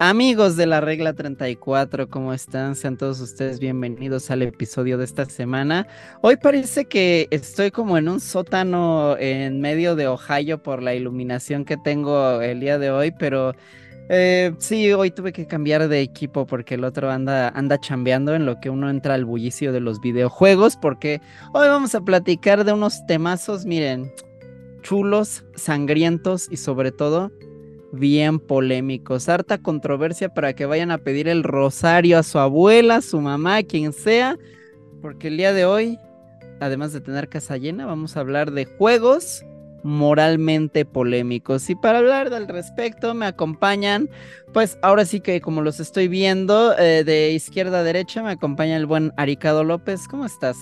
Amigos de la regla 34, ¿cómo están? Sean todos ustedes bienvenidos al episodio de esta semana. Hoy parece que estoy como en un sótano en medio de Ohio por la iluminación que tengo el día de hoy, pero eh, sí, hoy tuve que cambiar de equipo porque el otro anda, anda chambeando en lo que uno entra al bullicio de los videojuegos, porque hoy vamos a platicar de unos temazos, miren, chulos, sangrientos y sobre todo bien polémicos. Harta controversia para que vayan a pedir el rosario a su abuela, su mamá, quien sea. Porque el día de hoy, además de tener casa llena, vamos a hablar de juegos moralmente polémicos. Y para hablar del respecto me acompañan, pues ahora sí que como los estoy viendo, eh, de izquierda a derecha me acompaña el buen Aricado López. ¿Cómo estás?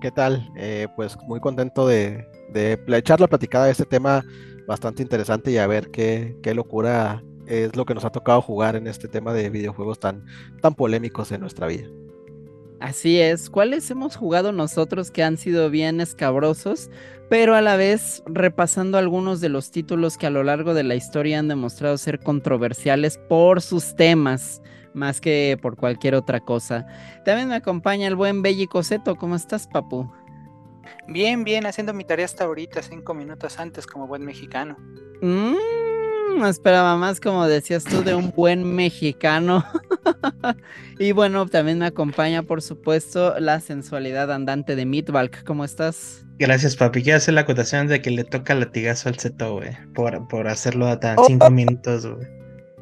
¿Qué tal? Eh, pues muy contento de, de echar la platicada de este tema bastante interesante y a ver qué, qué locura es lo que nos ha tocado jugar en este tema de videojuegos tan, tan polémicos en nuestra vida. Así es, ¿cuáles hemos jugado nosotros que han sido bien escabrosos, pero a la vez repasando algunos de los títulos que a lo largo de la historia han demostrado ser controversiales por sus temas, más que por cualquier otra cosa? También me acompaña el buen Belly Coseto, ¿cómo estás, papu? Bien, bien, haciendo mi tarea hasta ahorita, cinco minutos antes, como buen mexicano. Mmm, esperaba más, como decías tú, de un buen mexicano. y bueno, también me acompaña, por supuesto, la sensualidad andante de Meatbalk. ¿Cómo estás? Gracias, papi. Quiero hacer la acotación de que le toca latigazo al Zeto, güey, por, por hacerlo a tan cinco oh. minutos, güey.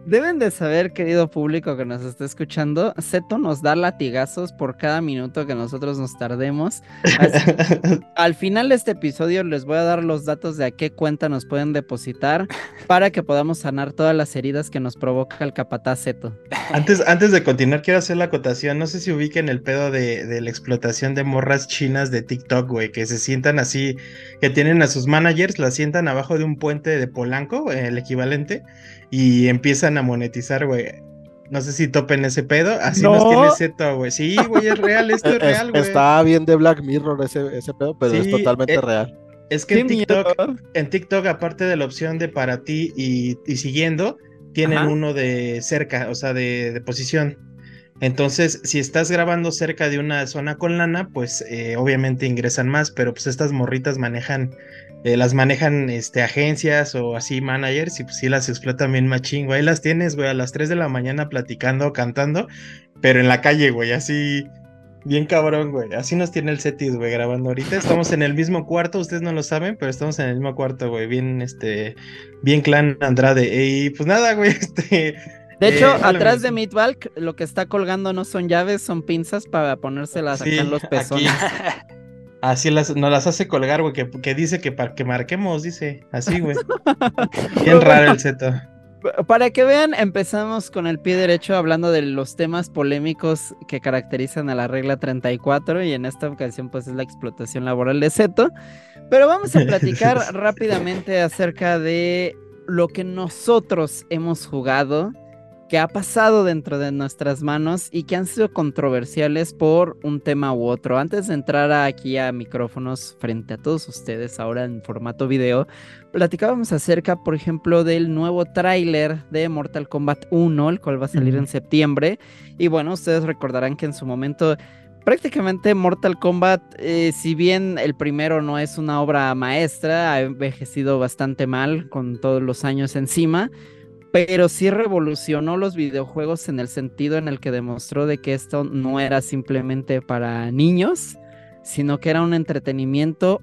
Deben de saber, querido público que nos está escuchando, Seto nos da latigazos por cada minuto que nosotros nos tardemos. al final de este episodio les voy a dar los datos de a qué cuenta nos pueden depositar para que podamos sanar todas las heridas que nos provoca el capataz Seto. Antes, antes de continuar, quiero hacer la acotación. No sé si ubiquen el pedo de, de la explotación de morras chinas de TikTok, güey, que se sientan así, que tienen a sus managers, las sientan abajo de un puente de Polanco, el equivalente y empiezan a monetizar, güey. No sé si topen ese pedo. Así nos tiene Zeto, güey. Sí, güey, es real, esto es, real, güey. Está bien de Black Mirror ese, ese pedo, pero es totalmente eh, real. Es que en TikTok, en TikTok, aparte de la opción de para ti y, siguiendo, tienen uno de cerca, o sea, de, de, posición. Entonces, si estás grabando cerca de una zona con lana, pues eh, obviamente ingresan más, pero pues estas morritas manejan eh, las manejan este, agencias o así managers y pues sí las explotan bien machín, güey. Ahí las tienes, güey, a las 3 de la mañana platicando, cantando, pero en la calle, güey, así bien cabrón, güey. Así nos tiene el setis, güey, grabando ahorita. Estamos en el mismo cuarto, ustedes no lo saben, pero estamos en el mismo cuarto, güey, bien, este, bien clan Andrade. Y pues nada, güey, este... De hecho, eh, atrás de Meatbalk, lo que está colgando no son llaves, son pinzas para ponérselas acá en los pezones. Así las, nos las hace colgar, güey, que, que, dice que para que marquemos, dice. Así, güey. Bien raro el seto. Para que vean, empezamos con el pie derecho hablando de los temas polémicos que caracterizan a la regla 34 y en esta ocasión pues es la explotación laboral de Seto. Pero vamos a platicar rápidamente acerca de lo que nosotros hemos jugado que ha pasado dentro de nuestras manos y que han sido controversiales por un tema u otro. Antes de entrar aquí a micrófonos frente a todos ustedes, ahora en formato video, platicábamos acerca, por ejemplo, del nuevo tráiler de Mortal Kombat 1, el cual va a salir en septiembre. Y bueno, ustedes recordarán que en su momento prácticamente Mortal Kombat, eh, si bien el primero no es una obra maestra, ha envejecido bastante mal con todos los años encima pero sí revolucionó los videojuegos en el sentido en el que demostró de que esto no era simplemente para niños, sino que era un entretenimiento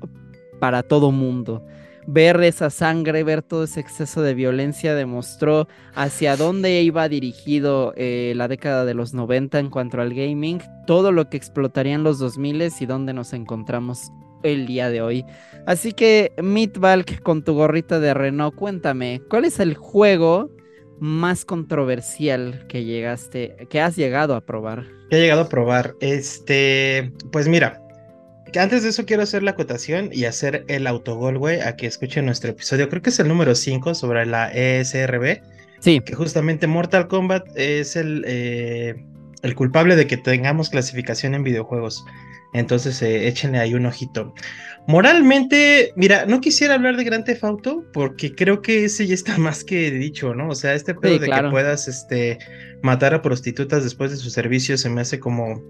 para todo mundo. Ver esa sangre, ver todo ese exceso de violencia demostró hacia dónde iba dirigido eh, la década de los 90 en cuanto al gaming, todo lo que explotarían los 2000 y dónde nos encontramos el día de hoy. Así que, Meatbalk, con tu gorrita de Renault, cuéntame, ¿cuál es el juego más controversial que llegaste, que has llegado a probar? Que he llegado a probar. Este, pues mira, antes de eso quiero hacer la acotación y hacer el autogol, güey, a que escuchen nuestro episodio. Creo que es el número 5 sobre la ESRB. Sí. Que justamente Mortal Kombat es el. Eh, el culpable de que tengamos clasificación en videojuegos. Entonces eh, échenle ahí un ojito. Moralmente, mira, no quisiera hablar de Grand Theft Auto porque creo que ese ya está más que dicho, ¿no? O sea, este pedo de que puedas este, matar a prostitutas después de su servicio se me hace como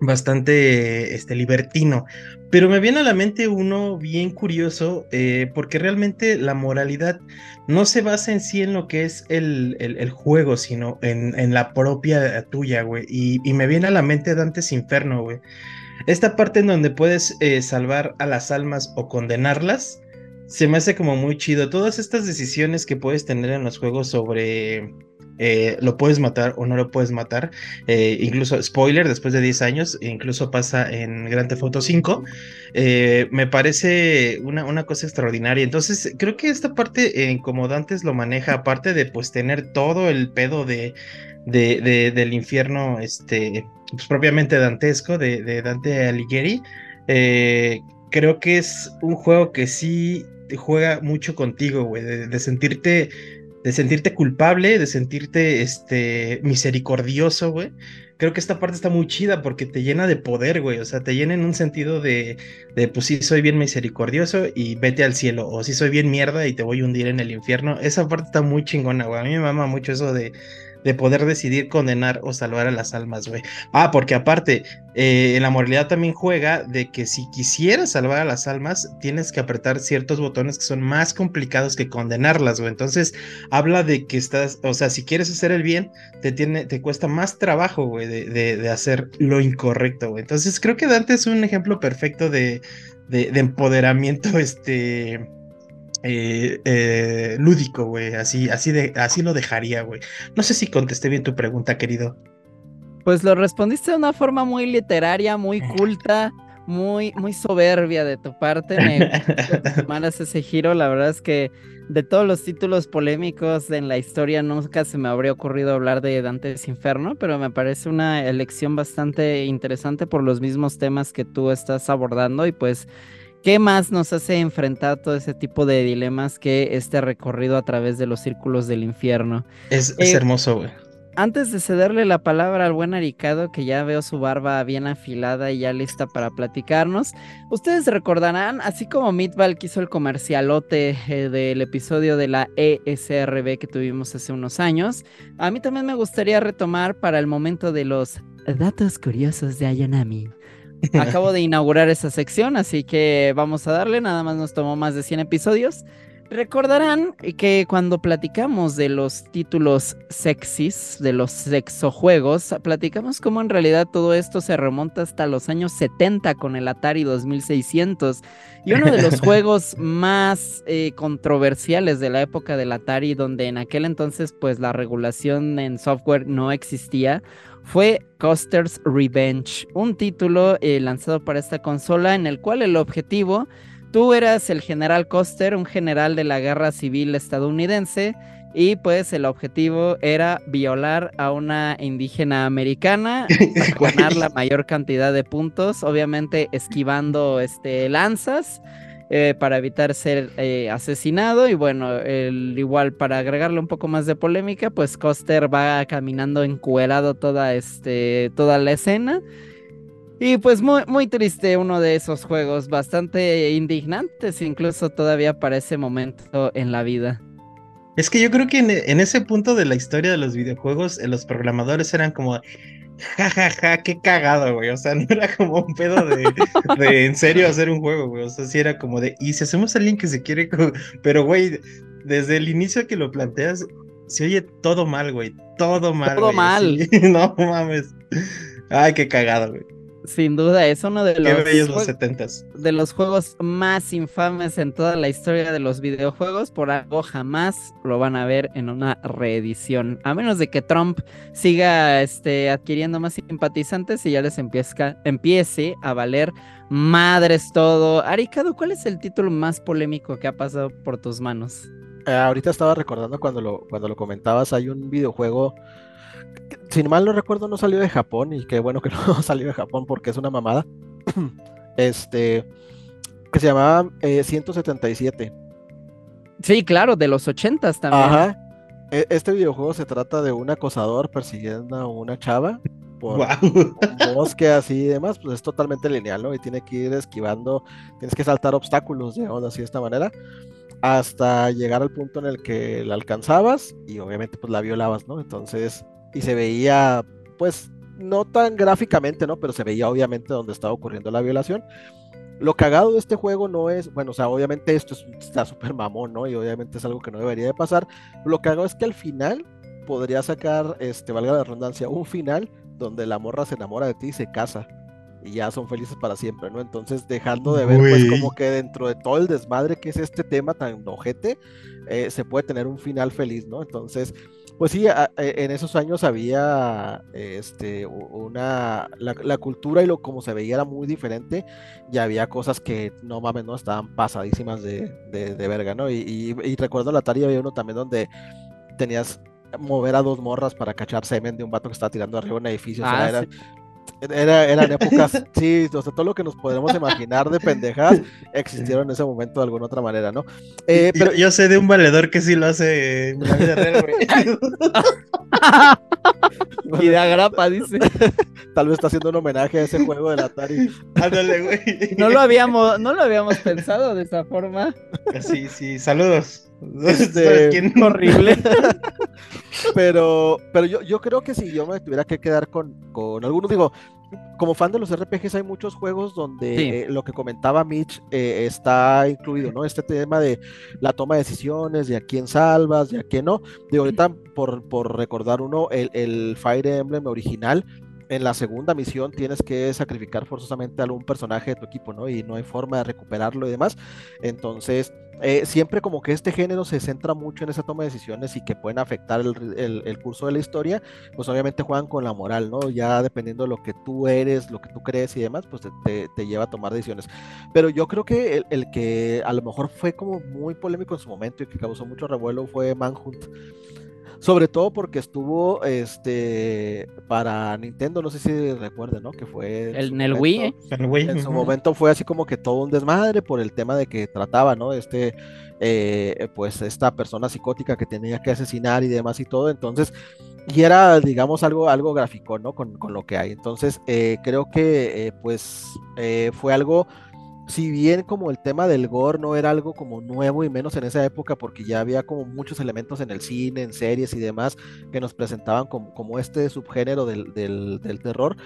bastante este, libertino. Pero me viene a la mente uno bien curioso, eh, porque realmente la moralidad no se basa en sí en lo que es el, el, juego, sino en, en, la propia tuya, güey. Y, y, me viene a la mente Dante's Inferno, güey. Esta parte en donde puedes eh, salvar a las almas o condenarlas, se me hace como muy chido. Todas estas decisiones que puedes tener en los juegos sobre eh, lo puedes matar o no lo puedes matar. Eh, incluso, spoiler, después de 10 años, incluso pasa en Grand Theft Auto 5. me parece una, una, cosa extraordinaria. Entonces, creo que esta parte, como Dantes lo maneja, aparte de pues tener todo el pedo de, de, del infierno, este, pues, propiamente dantesco, de, Dante Alighieri, eh, creo que es un juego que sí juega mucho contigo, güey, de, sentirte de sentirte culpable, de sentirte este misericordioso, güey. Creo que esta parte está muy chida porque te llena de poder, güey. O sea, te llena en un sentido de, de, pues sí, soy bien misericordioso y vete al cielo. O si soy bien mierda y te voy a hundir en el infierno. Esa parte está muy chingona, güey. A mí me mama mucho eso de, de poder decidir condenar o salvar a las almas, güey. Ah, porque aparte, eh, en la moralidad también juega de que si quisieras salvar a las almas, tienes que apretar ciertos botones que son más complicados que condenarlas, güey. Entonces, habla de que estás, o sea, si quieres hacer el bien, te, tiene, te cuesta más trabajo, güey, de, de, hacer lo incorrecto, güey. Entonces, creo que Dante es un ejemplo perfecto de, de, de empoderamiento, este eh, eh, lúdico, güey. Así, así, de, así lo dejaría, güey. No sé si contesté bien tu pregunta, querido. Pues lo respondiste de una forma muy literaria, muy culta, muy, muy soberbia de tu parte. Me tomaras ese giro. La verdad es que de todos los títulos polémicos en la historia nunca se me habría ocurrido hablar de Dante's Inferno, pero me parece una elección bastante interesante por los mismos temas que tú estás abordando y pues ¿Qué más nos hace enfrentar todo ese tipo de dilemas que este recorrido a través de los círculos del infierno? Es, eh, hermoso, güey. Antes de cederle la palabra al buen Aricado, que ya veo su barba bien afilada y ya lista para platicarnos, ustedes recordarán, así como Meatball quiso el comercialote eh, del episodio de la ESRB que tuvimos hace unos años, a mí también me gustaría retomar para el momento de los datos curiosos de Ayanami. Acabo de inaugurar esa sección, así que vamos a darle, nada más nos tomó más de 100 episodios. Recordarán que cuando platicamos de los títulos sexys, de los sexojuegos, platicamos cómo en realidad todo esto se remonta hasta los años 70 con el Atari 2600. Y uno de los juegos más eh, controversiales de la época del Atari, donde en aquel entonces pues la regulación en software no existía, fue Coster's Revenge, un título eh, lanzado para esta consola en el cual el objetivo, tú eras el general Coster, un general de la guerra civil estadounidense, y pues el objetivo era violar a una indígena americana para ganar la mayor cantidad de puntos, obviamente esquivando este, lanzas eh, para evitar ser eh, asesinado. Y bueno, el, igual para agregarle un poco más de polémica, pues Coster va caminando encuerado toda, este, toda la escena. Y pues muy, muy triste uno de esos juegos, bastante indignantes incluso todavía para ese momento en la vida. Es que yo creo que en, ese punto de la historia de los videojuegos, eh, los programadores eran como, jajaja, ja, ja, qué cagado, güey. O sea, no era como un pedo de, de en serio hacer un juego, güey. O sea, sí era como de, y si hacemos a alguien que se quiere, pero, güey, desde el inicio que lo planteas, se oye todo mal, güey. Todo mal. Todo mal. no mames. Ay, qué cagado, güey. Sin duda, es uno de los, los de los juegos más infames en toda la historia de los videojuegos. Por algo jamás lo van a ver en una reedición. A menos de que Trump siga este, adquiriendo más simpatizantes y ya les empieza, empiece a valer madres todo. Aricado, ¿cuál es el título más polémico que ha pasado por tus manos? Eh, ahorita estaba recordando cuando lo, cuando lo comentabas, hay un videojuego si mal no recuerdo, no salió de Japón y qué bueno que no salió de Japón porque es una mamada. Este, que se llamaba 177. Eh, sí, claro, de los 80 también. Ajá. E, este videojuego se trata de un acosador persiguiendo a una chava por bosque así y demás, pues es totalmente lineal, ¿no? Y tiene que ir esquivando, tienes que saltar obstáculos, digamos así de esta manera, hasta llegar al punto en el que la alcanzabas y obviamente pues la violabas, ¿no? Entonces, y se veía, pues, no tan gráficamente, ¿no? Pero se veía obviamente donde estaba ocurriendo la violación. Lo cagado de este juego no es, bueno, o sea, obviamente esto está súper mamón, ¿no? Y obviamente es algo que no debería de pasar. Lo cagado es que al final podría sacar, este, valga la redundancia, un final donde la morra se enamora de ti y se casa. Y ya son felices para siempre, ¿no? Entonces, dejando de ver, pues, como que dentro de todo el desmadre que es este tema tan ojete, eh, se puede tener un final feliz, ¿no? Entonces, pues sí, e, en esos años había este, una, la, cultura y lo como se veía era muy diferente y había cosas que no mames, no estaban pasadísimas de, de, verga, ¿no? Y, y, recuerdo la Atari había uno también donde tenías mover a dos morras para cachar semen de un vato que estaba tirando arriba un edificio. Ah, era, eran épocas, sí, o sea, todo lo que nos podemos imaginar de pendejas existieron en ese momento de alguna otra manera, ¿no? Eh, pero yo, sé de un valedor que sí lo hace en la vida real, güey. y de agrapa, dice. Tal vez está haciendo un homenaje a ese juego del Atari. Ándale, güey. No lo habíamos, no lo habíamos pensado de esa forma. Sí, sí, saludos. Este, horrible. pero pero yo, yo creo que si yo me tuviera que quedar con, con algunos, digo, como fan de los RPGs hay muchos juegos donde eh, lo que comentaba Mitch eh, está incluido, ¿no? Este tema de la toma de decisiones, de a quién salvas, de a quién no. De ahorita, por, por recordar uno, el, el Fire Emblem original en la segunda misión tienes que sacrificar forzosamente a algún personaje de tu equipo, ¿no? Y no hay forma de recuperarlo y demás. Entonces, eh, siempre como que este género se centra mucho en esa toma de decisiones y que pueden afectar el, curso de la historia, pues obviamente juegan con la moral, ¿no? Ya dependiendo de lo que tú eres, lo que tú crees y demás, pues te, lleva a tomar decisiones. Pero yo creo que el, el, que a lo mejor fue como muy polémico en su momento y que causó mucho revuelo fue Manhunt sobre todo porque estuvo este para Nintendo, no sé si recuerden, ¿no? Que fue el, en el Wii, ¿eh? En su momento fue así como que todo un desmadre por el tema de que trataba, ¿no? Este eh, pues esta persona psicótica que tenía que asesinar y demás y todo, entonces y era digamos algo algo gráfico, ¿no? Con, con lo que hay. Entonces eh, creo que pues fue algo si bien como el tema del gore no era algo como nuevo y menos en esa época porque ya había como muchos elementos en el cine, en series y demás que nos presentaban como, como este subgénero del, del, terror,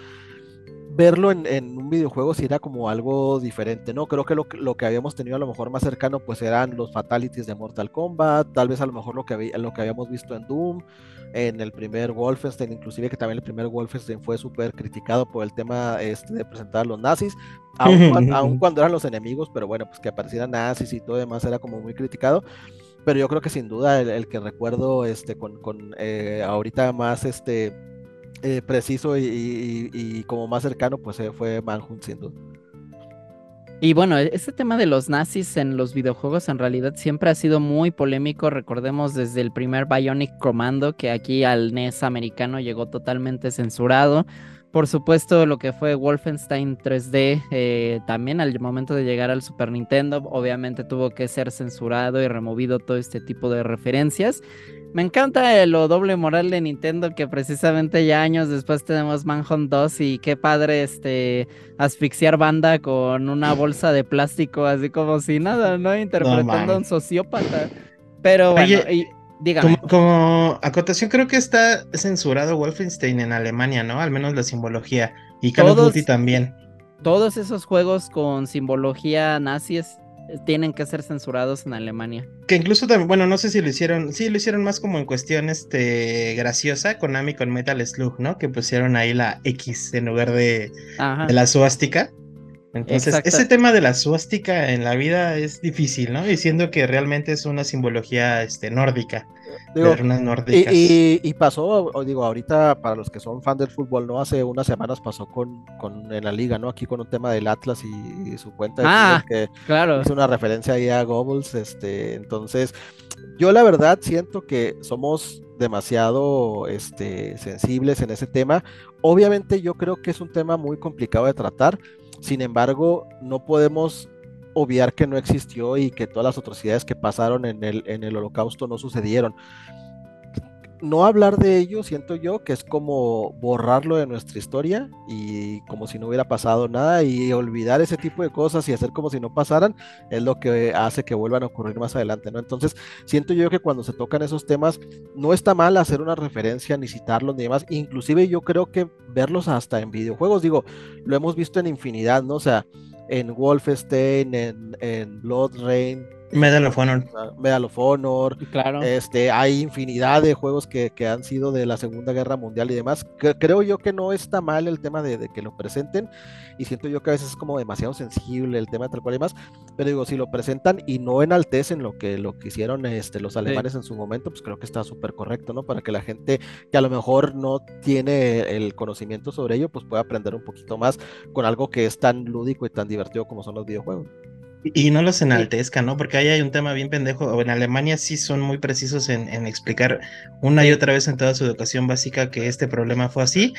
verlo en, en, un videojuego sí era como algo diferente, ¿no? Creo que lo, lo, que habíamos tenido a lo mejor más cercano pues eran los fatalities de Mortal Kombat, tal vez a lo mejor lo que, lo que habíamos visto en Doom, en el primer Wolfenstein, inclusive que también el primer Wolfenstein fue súper criticado por el tema este, de presentar a los nazis, aun, cuando eran los enemigos, pero bueno, pues que aparecieran nazis y todo demás era como muy criticado. Pero yo creo que sin duda el, que recuerdo este, con, con eh, ahorita más este, eh, preciso y, y, como más cercano, pues eh, fue Manhunt sin duda. Y bueno, este tema de los nazis en los videojuegos en realidad siempre ha sido muy polémico. Recordemos desde el primer Bionic Commando que aquí al NES americano llegó totalmente censurado. Por supuesto, lo que fue Wolfenstein 3D eh, también al momento de llegar al Super Nintendo, obviamente tuvo que ser censurado y removido todo este tipo de referencias. Me encanta lo doble moral de Nintendo que precisamente ya años después tenemos Manhunt 2 y qué padre este asfixiar banda con una bolsa de plástico así como si nada, ¿no? Interpretando a un sociópata. Pero bueno, y, dígame. Como, acotación creo que está censurado Wolfenstein en Alemania, ¿no? Al menos la simbología y Call of Duty también. Todos esos juegos con simbología nazi tienen que ser censurados en Alemania. Que incluso también, bueno, no sé si lo hicieron, sí lo hicieron más como en cuestión este graciosa, Konami con Metal Slug, ¿no? Que pusieron ahí la X en lugar de, de la suástica. Entonces, ese tema de la suástica en la vida es difícil, ¿no? Diciendo que realmente es una simbología este, nórdica. Y, pasó, digo, ahorita para los que son fan del fútbol, ¿no? Hace unas semanas pasó con, con en la liga, ¿no? Aquí con un tema del Atlas y, su cuenta de ah, que claro. es una referencia ahí a Goebbels, este, entonces, yo la verdad siento que somos demasiado este, sensibles en ese tema. Obviamente yo creo que es un tema muy complicado de tratar, sin embargo, no podemos obviar que no existió y que todas las atrocidades que pasaron en el, en el holocausto no sucedieron. No hablar de ello, siento yo, que es como borrarlo de nuestra historia y como si no hubiera pasado nada y olvidar ese tipo de cosas y hacer como si no pasaran, es lo que hace que vuelvan a ocurrir más adelante, ¿no? Entonces, siento yo que cuando se tocan esos temas, no está mal hacer una referencia ni citarlos ni demás, inclusive yo creo que verlos hasta en videojuegos, digo, lo hemos visto en infinidad, ¿no? O sea, en Wolfenstein, en, en Blood Rain, Medal of Honor. Medal of Honor. Claro. Este, hay infinidad de juegos que, que, han sido de la Segunda Guerra Mundial y demás. creo yo que no está mal el tema de, de, que lo presenten. Y siento yo que a veces es como demasiado sensible el tema tal cual y demás. Pero digo, si lo presentan y no enaltecen lo que, lo que hicieron este, los alemanes sí. en su momento, pues creo que está súper correcto, ¿no? Para que la gente que a lo mejor no tiene el conocimiento sobre ello, pues pueda aprender un poquito más con algo que es tan lúdico y tan divertido como son los videojuegos. Y no los enaltezca, ¿no? Porque ahí hay un tema bien pendejo. En Alemania sí son muy precisos en, en, explicar una y otra vez en toda su educación básica que este problema fue así.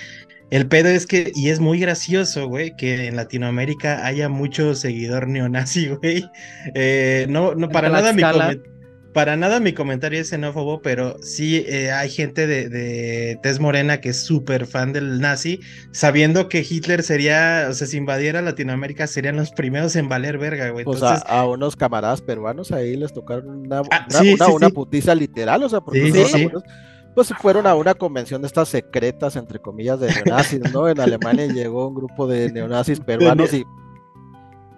El pedo es que, y es muy gracioso, güey, que en Latinoamérica haya mucho seguidor neonazi, güey. Eh, no, no, para nada mi comentario para nada mi comentario es xenófobo, pero sí eh, hay gente de, de tez morena que es súper fan del nazi, sabiendo que Hitler sería, o sea, si invadiera Latinoamérica, serían los primeros en valer verga, güey. Entonces... O sea, a unos camaradas peruanos ahí les tocaron una, ah, una, sí, una, sí, una sí. putiza literal, o sea, porque sí, pues fueron a una convención de estas secretas, entre comillas, de neonazis, ¿no? En Alemania llegó un grupo de neonazis peruanos y...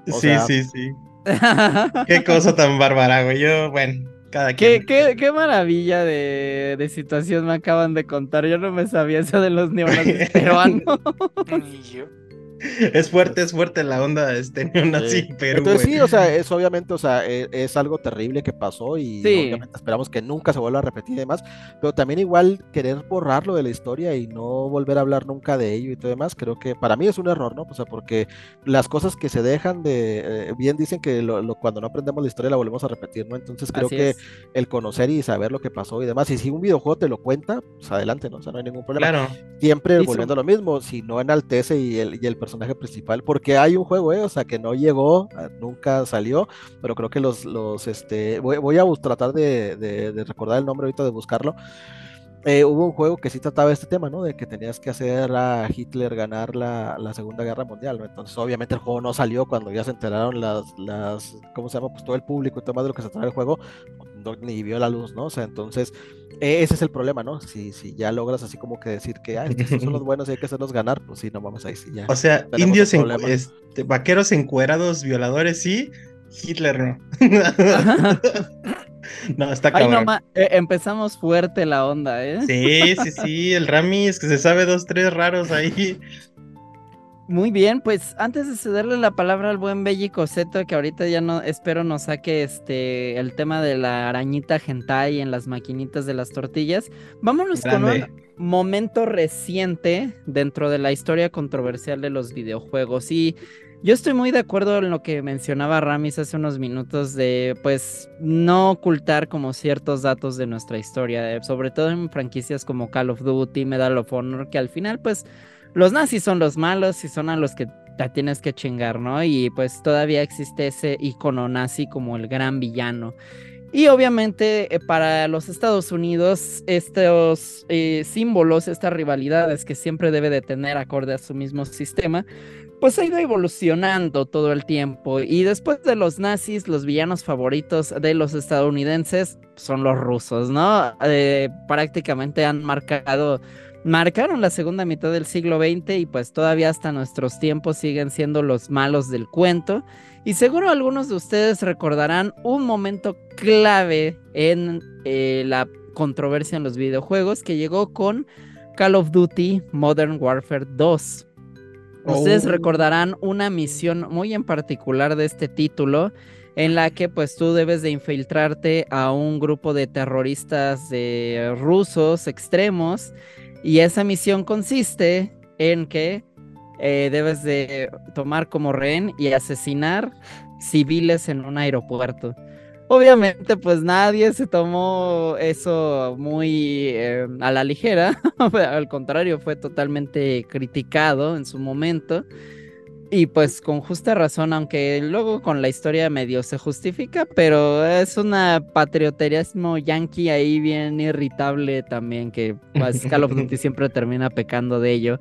sí, sea... sí, sí. Qué cosa tan bárbara, güey. Yo, bueno, cada qué, qué, qué, maravilla de, de, situación me acaban de contar. Yo no me sabía eso de los neonazis peruanos. es fuerte, es fuerte la onda este neonazi sí. Perú. Entonces sí, o sea, es obviamente, o sea, es, es algo terrible que pasó y sí. obviamente esperamos que nunca se vuelva a repetir y demás, pero también igual querer borrarlo de la historia y no volver a hablar nunca de ello y todo demás, creo que para mí es un error, ¿no? O sea, porque las cosas que se dejan de, eh, bien dicen que lo, lo, cuando no aprendemos la historia la volvemos a repetir, ¿no? Entonces creo Así que es. el conocer y saber lo que pasó y demás, y si un videojuego te lo cuenta, pues adelante, ¿no? O sea, no hay ningún problema. Claro. Siempre volviendo a lo mismo, si no enaltece y el, y el personaje principal, porque hay un juego, eh, o sea, que no llegó, ah, nunca salió, pero creo que los, los este, voy, voy a tratar de, de, de, recordar el nombre ahorita, de buscarlo. Eh, hubo un juego que sí trataba este tema, ¿no? De que tenías que hacer a Hitler ganar la, la Segunda Guerra Mundial, ¿no? Entonces, obviamente, el juego no salió cuando ya se enteraron las, las ¿cómo se llama? Pues todo el público y todo más de lo que se trata el juego, ni vio la luz, ¿no? O sea, entonces, eh, ese es el problema, ¿no? Si, si ya logras así como que decir que, ah, estos son los buenos y hay que hacerlos ganar, pues sí, no vamos ahí, sí, ya. O sea, indios, en, este, vaqueros encuerados, violadores, sí, Hitler no. no, está cabrón. Ay, no, eh, empezamos fuerte la onda, ¿eh? Sí, sí, sí, el Rami es que se sabe dos, tres raros ahí. Muy bien, pues antes de cederle la palabra al buen Belli Coseto, que ahorita ya no espero nos saque este el tema de la arañita hentai en las maquinitas de las tortillas, vámonos Grande. con un momento reciente dentro de la historia controversial de los videojuegos. Y yo estoy muy de acuerdo en lo que mencionaba Ramis hace unos minutos de pues no ocultar como ciertos datos de nuestra historia, sobre todo en franquicias como Call of Duty, Medal of Honor, que al final pues los nazis son los malos y son a los que te tienes que chingar, ¿no? Y pues todavía existe ese icono nazi como el gran villano. Y obviamente eh, para los Estados Unidos estos eh, símbolos, estas rivalidades que siempre debe de tener acorde a su mismo sistema, pues ha ido evolucionando todo el tiempo. Y después de los nazis, los villanos favoritos de los estadounidenses son los rusos, ¿no? Eh, prácticamente han marcado marcaron la segunda mitad del siglo XX y pues todavía hasta nuestros tiempos siguen siendo los malos del cuento. Y seguro algunos de ustedes recordarán un momento clave en eh, la controversia en los videojuegos que llegó con Call of Duty Modern Warfare 2. Ustedes oh. recordarán una misión muy en particular de este título en la que pues tú debes de infiltrarte a un grupo de terroristas de rusos extremos y esa misión consiste en que eh, debes de tomar como rehén y asesinar civiles en un aeropuerto. Obviamente, pues nadie se tomó eso muy eh, a la ligera. Al contrario, fue totalmente criticado en su momento. Y pues con justa razón, aunque luego con la historia medio se justifica, pero es una patrioterismo yankee ahí bien irritable también, que pues, Call of Duty siempre termina pecando de ello.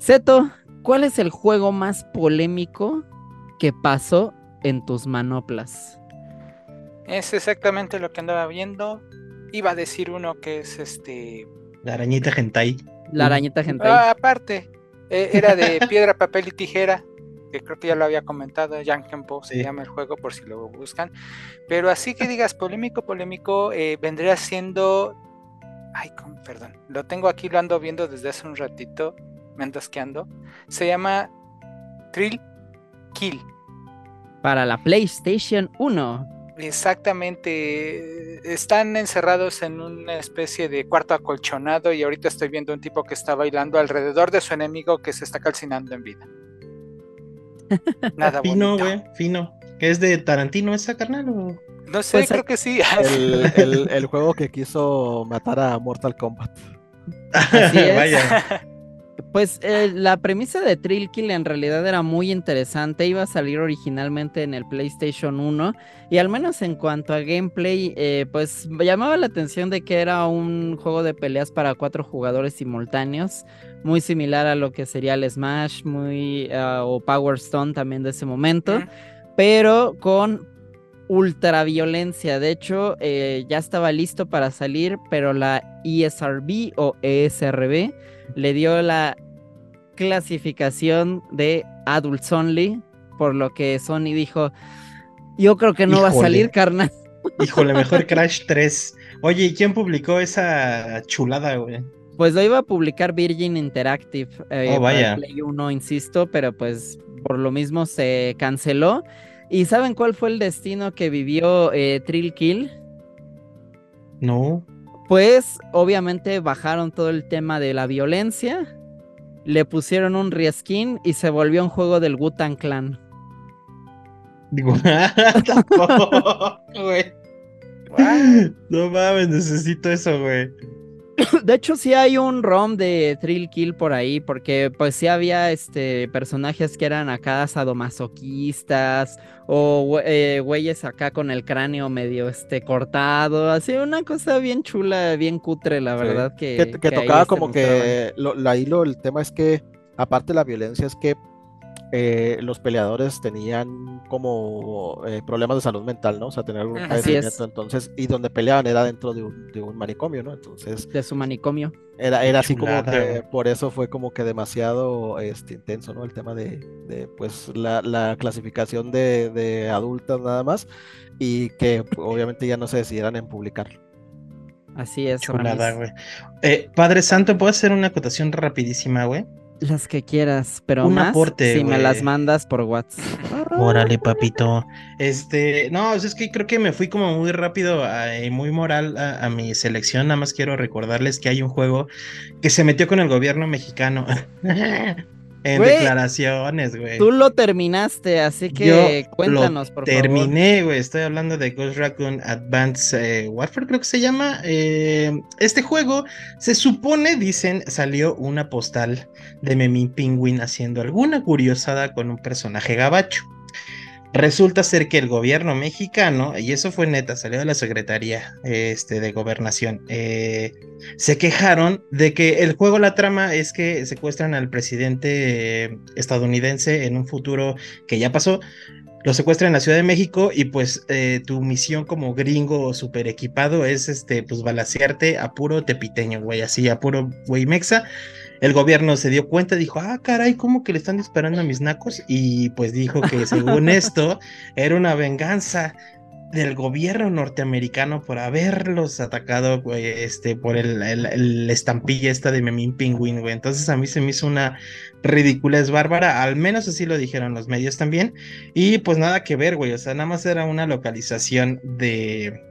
Zeto, ¿cuál es el juego más polémico que pasó en tus manoplas? Es exactamente lo que andaba viendo. Iba a decir uno que es este. La arañita hentai. La arañita hentai. Ah, aparte, eh, era de piedra, papel y tijera que creo que ya lo había comentado, Jankenpo se llama el juego por si lo buscan. Pero así que digas polémico, polémico, eh, vendría siendo. Ay, perdón, lo tengo aquí, lo ando viendo desde hace un ratito, me ando asqueando. Se llama Trill Kill. Para la PlayStation 1. Exactamente, están encerrados en una especie de cuarto acolchonado y ahorita estoy viendo un tipo que está bailando alrededor de su enemigo que se está calcinando en vida. Nada Fino, güey, fino. ¿Es de Tarantino esa, carnal? O... No sé, pues, creo que sí. El, juego que quiso matar a Mortal Kombat. Así es. Vaya. Pues eh, la premisa de Trill Kill en realidad era muy interesante. Iba a salir originalmente en el PlayStation 1. Y al menos en cuanto a gameplay, eh, pues llamaba la atención de que era un juego de peleas para cuatro jugadores simultáneos. Muy similar a lo que sería el Smash, muy. Ah, o Power Stone también de ese momento. Pero con ultra violencia. De hecho, eh, ya estaba listo para salir, pero la ESRB o ESRB le dio la clasificación de Adults Only, por lo que Sony dijo, yo creo que no va a salir, carnal. Híjole, mejor Crash 3. Oye, ¿y quién publicó esa chulada, güey? Pues lo iba a publicar Virgin Interactive. Eh, oh, vaya. Play 1, insisto, pero pues por lo mismo se canceló. ¿Y saben cuál fue el destino que vivió eh, Trill Kill? No. Pues obviamente bajaron todo el tema de la violencia, le pusieron un reskin y se volvió un juego del Wutan Clan. Digo, güey. No mames, necesito eso, güey. De hecho, sí hay un ROM de Thrill Kill por ahí, porque pues sí había este personajes que eran acá sadomasoquistas o eh, güeyes acá con el cráneo medio este cortado, así una cosa bien chula, bien cutre, la verdad que, que, tocaba como que lo, la hilo, el tema es que aparte de la violencia es que eh, los peleadores tenían como eh, problemas de salud mental, ¿no? O sea, tener algún padecimiento, entonces, y donde peleaban era dentro de un, manicomio, ¿no? Entonces... De su manicomio. Era, era así como que, por eso fue como que demasiado este, intenso, ¿no? El tema de, pues, la, clasificación de, de adultas nada más, y que obviamente ya no se decidieran en publicarlo. Así es. Chulada, güey. Eh, Padre Santo, ¿puedo hacer una acotación rapidísima, güey? Las que quieras, pero Un más si me las mandas por WhatsApp. Órale, papito. Este, no, es que creo que me fui como muy rápido y muy moral a, mi selección. Nada más quiero recordarles que hay un juego que se metió con el gobierno mexicano. en declaraciones, güey. Tú lo terminaste, así que cuéntanos, por favor. Terminé, güey. Estoy hablando de Ghost Raccoon Advance eh, Warfare, creo que se llama. Eh, este juego se supone, dicen, salió una postal de Memín Penguin haciendo alguna curiosada con un personaje gabacho. Resulta ser que el gobierno mexicano, y eso fue neta, salió de la Secretaría este, de Gobernación, eh, se quejaron de que el juego, la trama es que secuestran al presidente estadounidense en un futuro que ya pasó, lo secuestran en la Ciudad de México y pues eh, tu misión como gringo super equipado es este, pues balasearte a puro tepiteño, güey, así, a puro güey mexa el gobierno se dio cuenta, dijo, ah, caray, ¿cómo que le están disparando a mis nacos? Y pues dijo que según esto era una venganza del gobierno norteamericano por haberlos atacado, este, por el, el, estampilla esta de Memín Pingüín, güey. Entonces a mí se me hizo una ridiculez bárbara, al menos así lo dijeron los medios también. Y pues nada que ver, güey, o sea, nada más era una localización de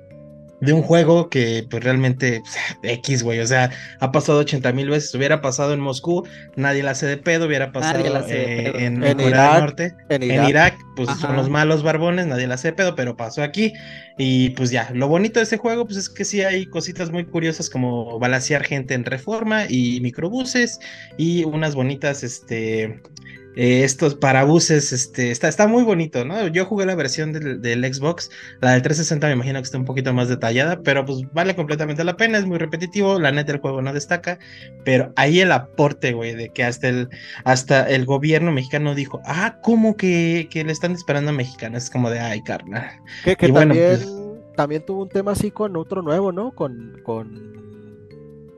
de un juego que pues realmente X, güey, o sea, ha pasado 80 mil veces, hubiera pasado en Moscú, nadie la hace de pedo, hubiera pasado eh, en, Corea del Norte, en Irak. pues son los malos barbones, nadie la hace pedo, pero pasó aquí. Y pues ya, lo bonito de ese juego, pues es que sí hay cositas muy curiosas como balancear gente en reforma y microbuses y unas bonitas, este, eh, estos parabuses, este, está, está muy bonito, ¿no? Yo jugué la versión del, Xbox, la del 360 me imagino que está un poquito más detallada, pero pues vale completamente la pena, es muy repetitivo, la neta el juego no destaca, pero ahí el aporte, güey, de que hasta el, hasta el gobierno mexicano dijo, ah, ¿cómo que, que le están disparando a mexicanos? Es como de, ay, carnal. Que, también, pues también tuvo un tema así con otro nuevo, ¿no? Con, con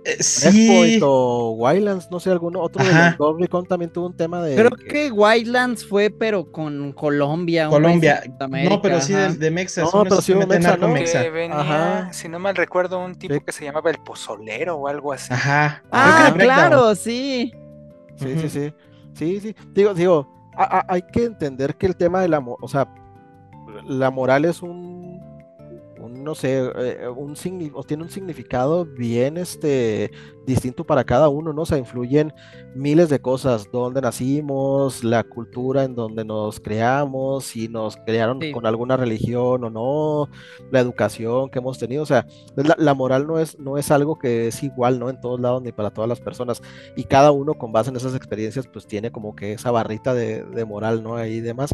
eh, sí. o Wildlands, no sé, alguno otro de también tuvo un tema de. Creo que, Wildlands fue, pero con Colombia. Colombia. No, pero sí de, de Mexa. No, pero sí de Mexa, ¿no? venía, si no mal recuerdo, un tipo que se llamaba el Pozolero o algo así. Ajá. Ah, claro, sí. Sí, sí, sí. Sí, sí. Digo, digo, hay que entender que el tema de la, o sea, la moral es un no sé, eh, un tiene un significado bien este, distinto para cada uno, ¿no? O sea, influyen miles de cosas, dónde nacimos, la cultura en donde nos creamos, si nos crearon con alguna religión o no, la educación que hemos tenido, o sea, la, moral no es, no es algo que es igual, ¿no? En todos lados ni para todas las personas, y cada uno con base en esas experiencias, pues tiene como que esa barrita de, de moral, ¿no? Ahí y demás.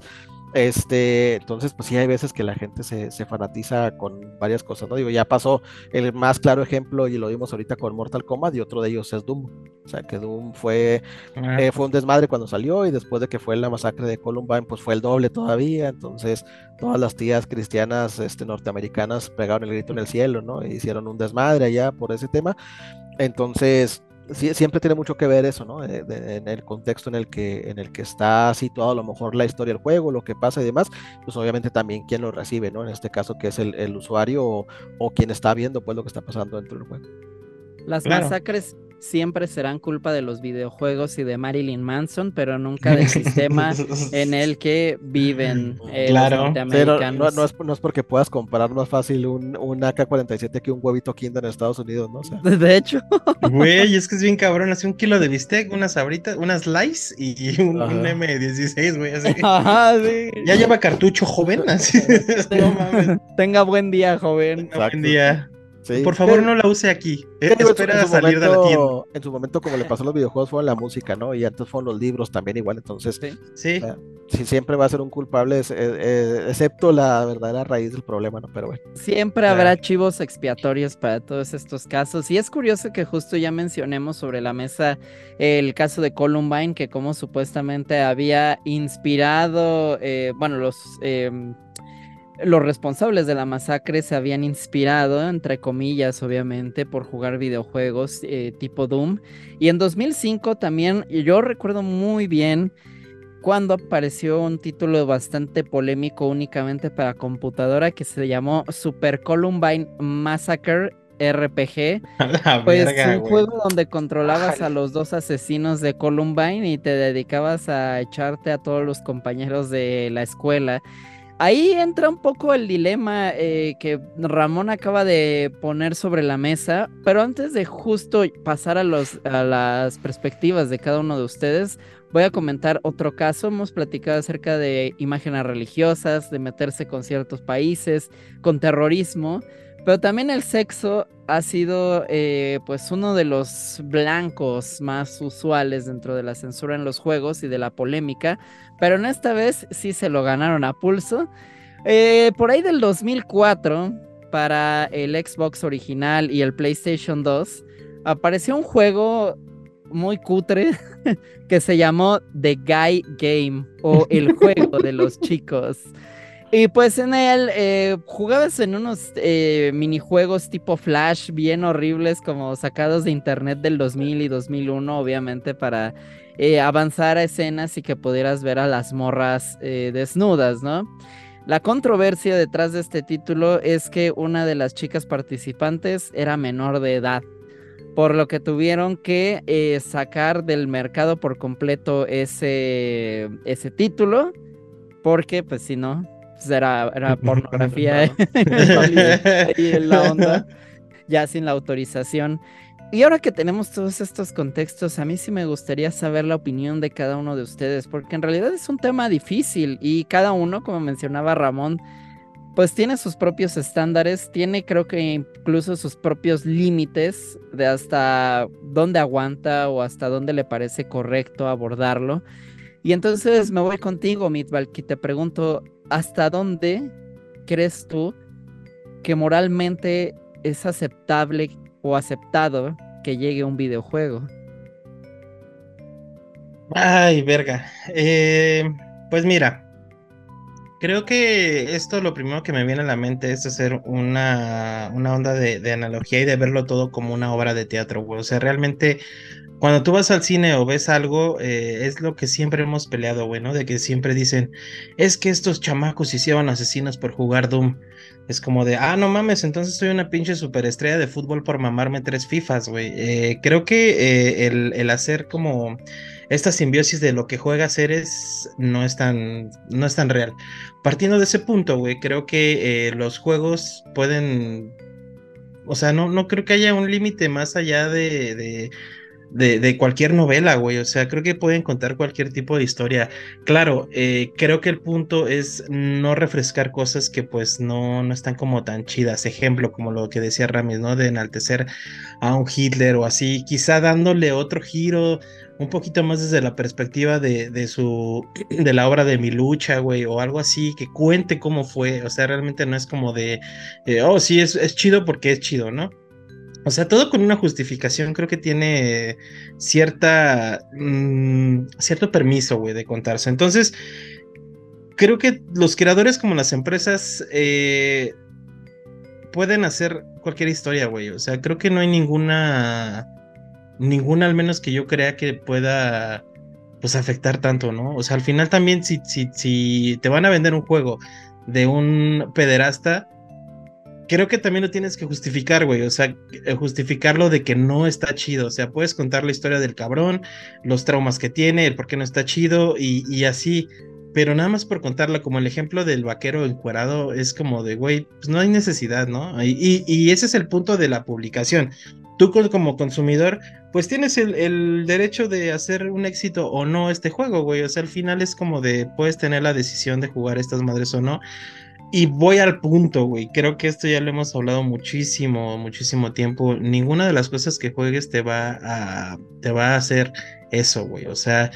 Este, entonces, pues sí hay veces que la gente se, fanatiza con varias cosas, ¿no? Digo, ya pasó el más claro ejemplo y lo vimos ahorita con Mortal Kombat y otro de ellos es Doom. O sea, que Doom fue, ah. eh, fue un desmadre cuando salió y después de que fue la masacre de Columbine, pues fue el doble todavía. Entonces, todas las tías cristianas este, norteamericanas pegaron el grito en el cielo, ¿no? E hicieron un desmadre allá por ese tema. Entonces, siempre tiene mucho que ver eso, ¿no? en el contexto en el, que, en el que está situado a lo mejor la historia del juego, lo que pasa y demás, pues obviamente también quién lo recibe, ¿no? En este caso que es el, usuario o, quien está viendo pues lo que está pasando dentro del juego. Las masacres siempre serán culpa de los videojuegos y de Marilyn Manson, pero nunca del sistema en el que viven eh, claro, Pero no, no, es, no, es, porque puedas comprar más fácil un, un AK-47 que un huevito Kinder en Estados Unidos, ¿no? de hecho. Güey, es que es bien cabrón, así un kilo de bistec, unas sabritas, unas slice y un, M16, güey, así. Ajá, sí. Ya lleva cartucho joven, así. no mames. Tenga buen día, joven. Buen día. Por favor, no la use aquí. Eh, espera salir de la tienda. En su momento, como le pasó a los videojuegos, fue la música, ¿no? Y antes fueron los libros también igual. Entonces, sí. sí. siempre va a ser un culpable, eh, excepto la verdadera raíz del problema, ¿no? Pero bueno. Siempre habrá chivos expiatorios para todos estos casos. Y es curioso que justo ya mencionemos sobre la mesa el caso de Columbine, que como supuestamente había inspirado, eh, bueno, los em, los responsables de la masacre se habían inspirado, entre comillas, obviamente, por jugar videojuegos eh, tipo Doom. Y en 2005 también, yo recuerdo muy bien cuando apareció un título bastante polémico únicamente para computadora que se llamó Super Columbine Massacre RPG. pues un juego donde controlabas a los dos asesinos de Columbine y te dedicabas a echarte a todos los compañeros de la escuela. Ahí entra un poco el dilema eh, que Ramón acaba de poner sobre la mesa, pero antes de justo pasar a, las perspectivas de cada uno de ustedes, voy a comentar otro caso. Hemos platicado acerca de imágenes religiosas, de meterse con ciertos países, con terrorismo, pero también el sexo ha sido eh, pues uno de los blancos más usuales dentro de la censura en los juegos y de la polémica, pero en esta vez sí se lo ganaron a pulso. Eh, por ahí del 2004, para el Xbox original y el PlayStation 2, apareció un juego muy cutre que se llamó The Guy Game o el juego de los chicos. Y pues en él eh, jugabas en unos eh, minijuegos tipo Flash bien horribles como sacados de internet del 2000 y 2001 obviamente para eh, avanzar a escenas y que pudieras ver a las morras desnudas, ¿no? La controversia detrás de este título es que una de las chicas participantes era menor de edad, por lo que tuvieron que sacar del mercado por completo ese, ese título, porque pues si no, pues, era, era pornografía y la onda, ya sin la autorización. Y ahora que tenemos todos estos contextos, a mí sí me gustaría saber la opinión de cada uno de ustedes, porque en realidad es un tema difícil y cada uno, como mencionaba Ramón, pues tiene sus propios estándares, tiene creo que incluso sus propios límites de hasta dónde aguanta o hasta dónde le parece correcto abordarlo. Y entonces me voy contigo, Mitval, que te pregunto, ¿hasta dónde crees tú que moralmente es aceptable o aceptado que llegue un videojuego? Ay, verga. Eh, pues mira, Creo que esto lo primero que me viene a la mente es hacer una, una onda de, analogía y de verlo todo como una obra de teatro. O sea, realmente cuando tú vas al cine o ves algo, eh, es lo que siempre hemos peleado, güey, ¿no? De que siempre dicen, es que estos chamacos hicieron asesinos por jugar Doom. Es como de, ah, no mames, entonces soy una pinche superestrella de fútbol por mamarme tres FIFAs, güey. Eh, creo que eh, el, el hacer como esta simbiosis de lo que juega Ceres no es tan, no es tan real. Partiendo de ese punto, güey, creo que eh, los juegos pueden, o sea, no, no creo que haya un límite más allá de, cualquier novela, güey. O sea, creo que pueden contar cualquier tipo de historia. Claro, eh, creo que el punto es no refrescar cosas que pues no, no están como tan chidas. Ejemplo, como lo que decía Ramis, ¿no? De enaltecer a un Hitler o así. Quizá dándole otro giro un poquito más desde la perspectiva de, de su de la obra de mi lucha, güey, o algo así, que cuente cómo fue. O sea, realmente no es como de, eh, oh, sí, es, es chido porque es chido, ¿no? O sea, todo con una justificación creo que tiene cierta, mm, cierto permiso, güey, de contarse. Entonces, creo que los creadores como las empresas eh, pueden hacer cualquier historia, güey. O sea, creo que no hay ninguna, ninguna al menos que yo crea que pueda, pues, afectar tanto, ¿no? O sea, al final también si, si, si te van a vender un juego de un pederasta, creo que también lo tienes que justificar, güey. O sea, eh, justificarlo de que no está chido. O sea, puedes contar la historia del cabrón, los traumas que tiene, el por qué no está chido y, así. Pero nada más por contarla, como el ejemplo del vaquero encuerado, es como de, güey, pues no hay necesidad, ¿no? Y, y, ese es el punto de la publicación. Tú como consumidor, pues tienes el, el, derecho de hacer un éxito o no este juego, güey. O sea, al final es como de, puedes tener la decisión de jugar estas madres o no. Y voy al punto, güey. Creo que esto ya lo hemos hablado muchísimo, muchísimo tiempo. Ninguna de las cosas que juegues te va a, te va a hacer eso, güey. O sea,